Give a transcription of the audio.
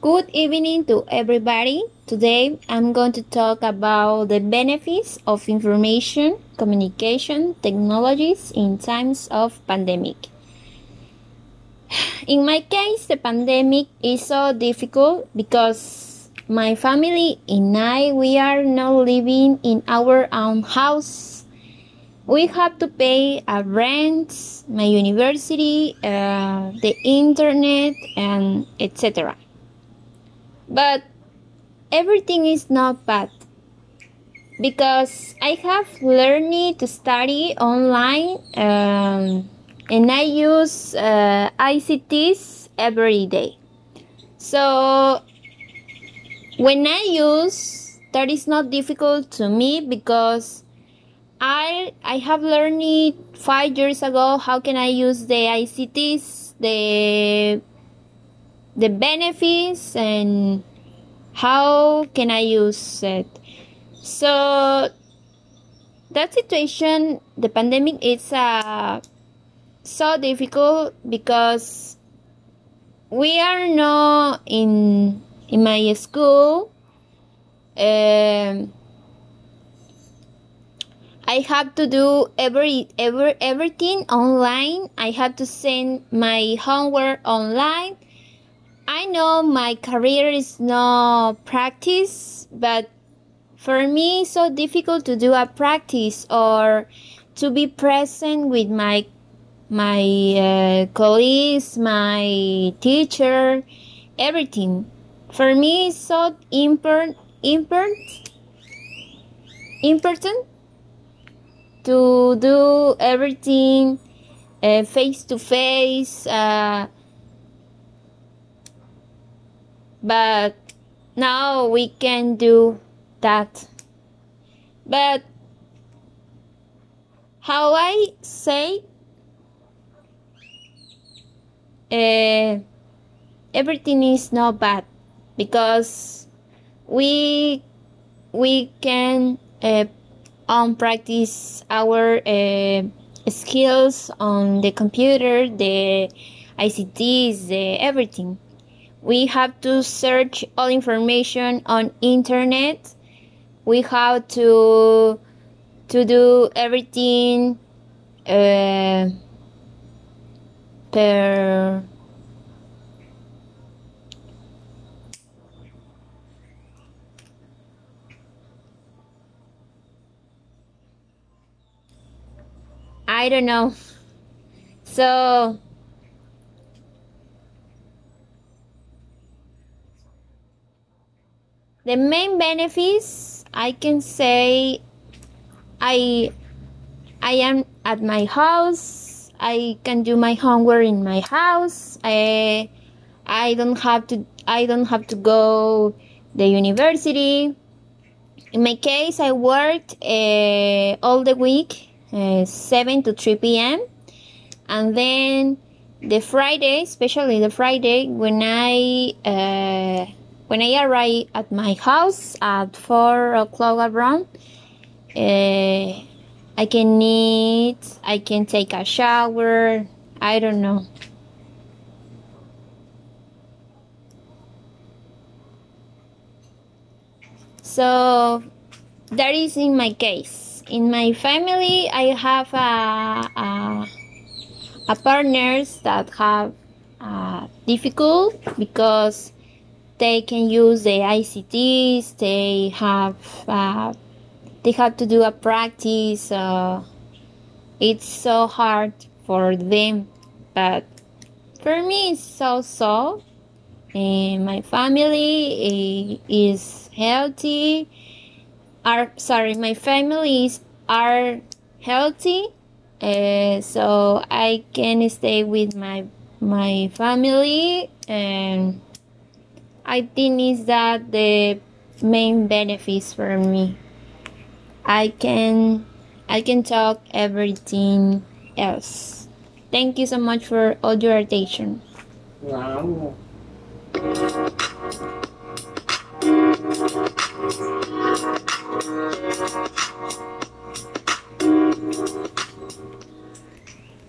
Good evening to everybody. Today I'm going to talk about the benefits of information communication technologies in times of pandemic. In my case, the pandemic is so difficult because my family and I we are not living in our own house. We have to pay a rent, my university, uh, the internet, and etc. But everything is not bad because I have learned to study online um, and I use uh, ICTs every day. So when I use that is not difficult to me because I I have learned five years ago how can I use the ICTs the the benefits and how can I use it. So that situation, the pandemic, is uh, so difficult because we are not in in my school. Um, I have to do every every everything online. I have to send my homework online I know my career is not practice, but for me it's so difficult to do a practice or to be present with my my uh, colleagues, my teacher, everything. For me it's so important important important to do everything uh, face to face uh, but now we can do that. But how i say uh, everything is not bad because we we can uh, on practice our uh, skills on the computer the icts the everything we have to search all information on internet we have to to do everything uh, per I don't know. So the main benefits I can say I I am at my house I can do my homework in my house I I don't have to I don't have to go the university in my case I worked uh, all the week uh, 7 to 3 p.m. and then the Friday especially the Friday when I uh, when I arrive at my house at 4 o'clock around, uh, I can eat, I can take a shower, I don't know. So that is in my case. In my family, I have a, a, a partners that have uh, difficult because they can use the ICTs. They have uh, they have to do a practice. Uh, it's so hard for them, but for me it's so so. And my family uh, is healthy. Are sorry, my families are healthy, uh, so I can stay with my my family and I think is that the main benefits for me. I can I can talk everything else. Thank you so much for all your attention. Wow.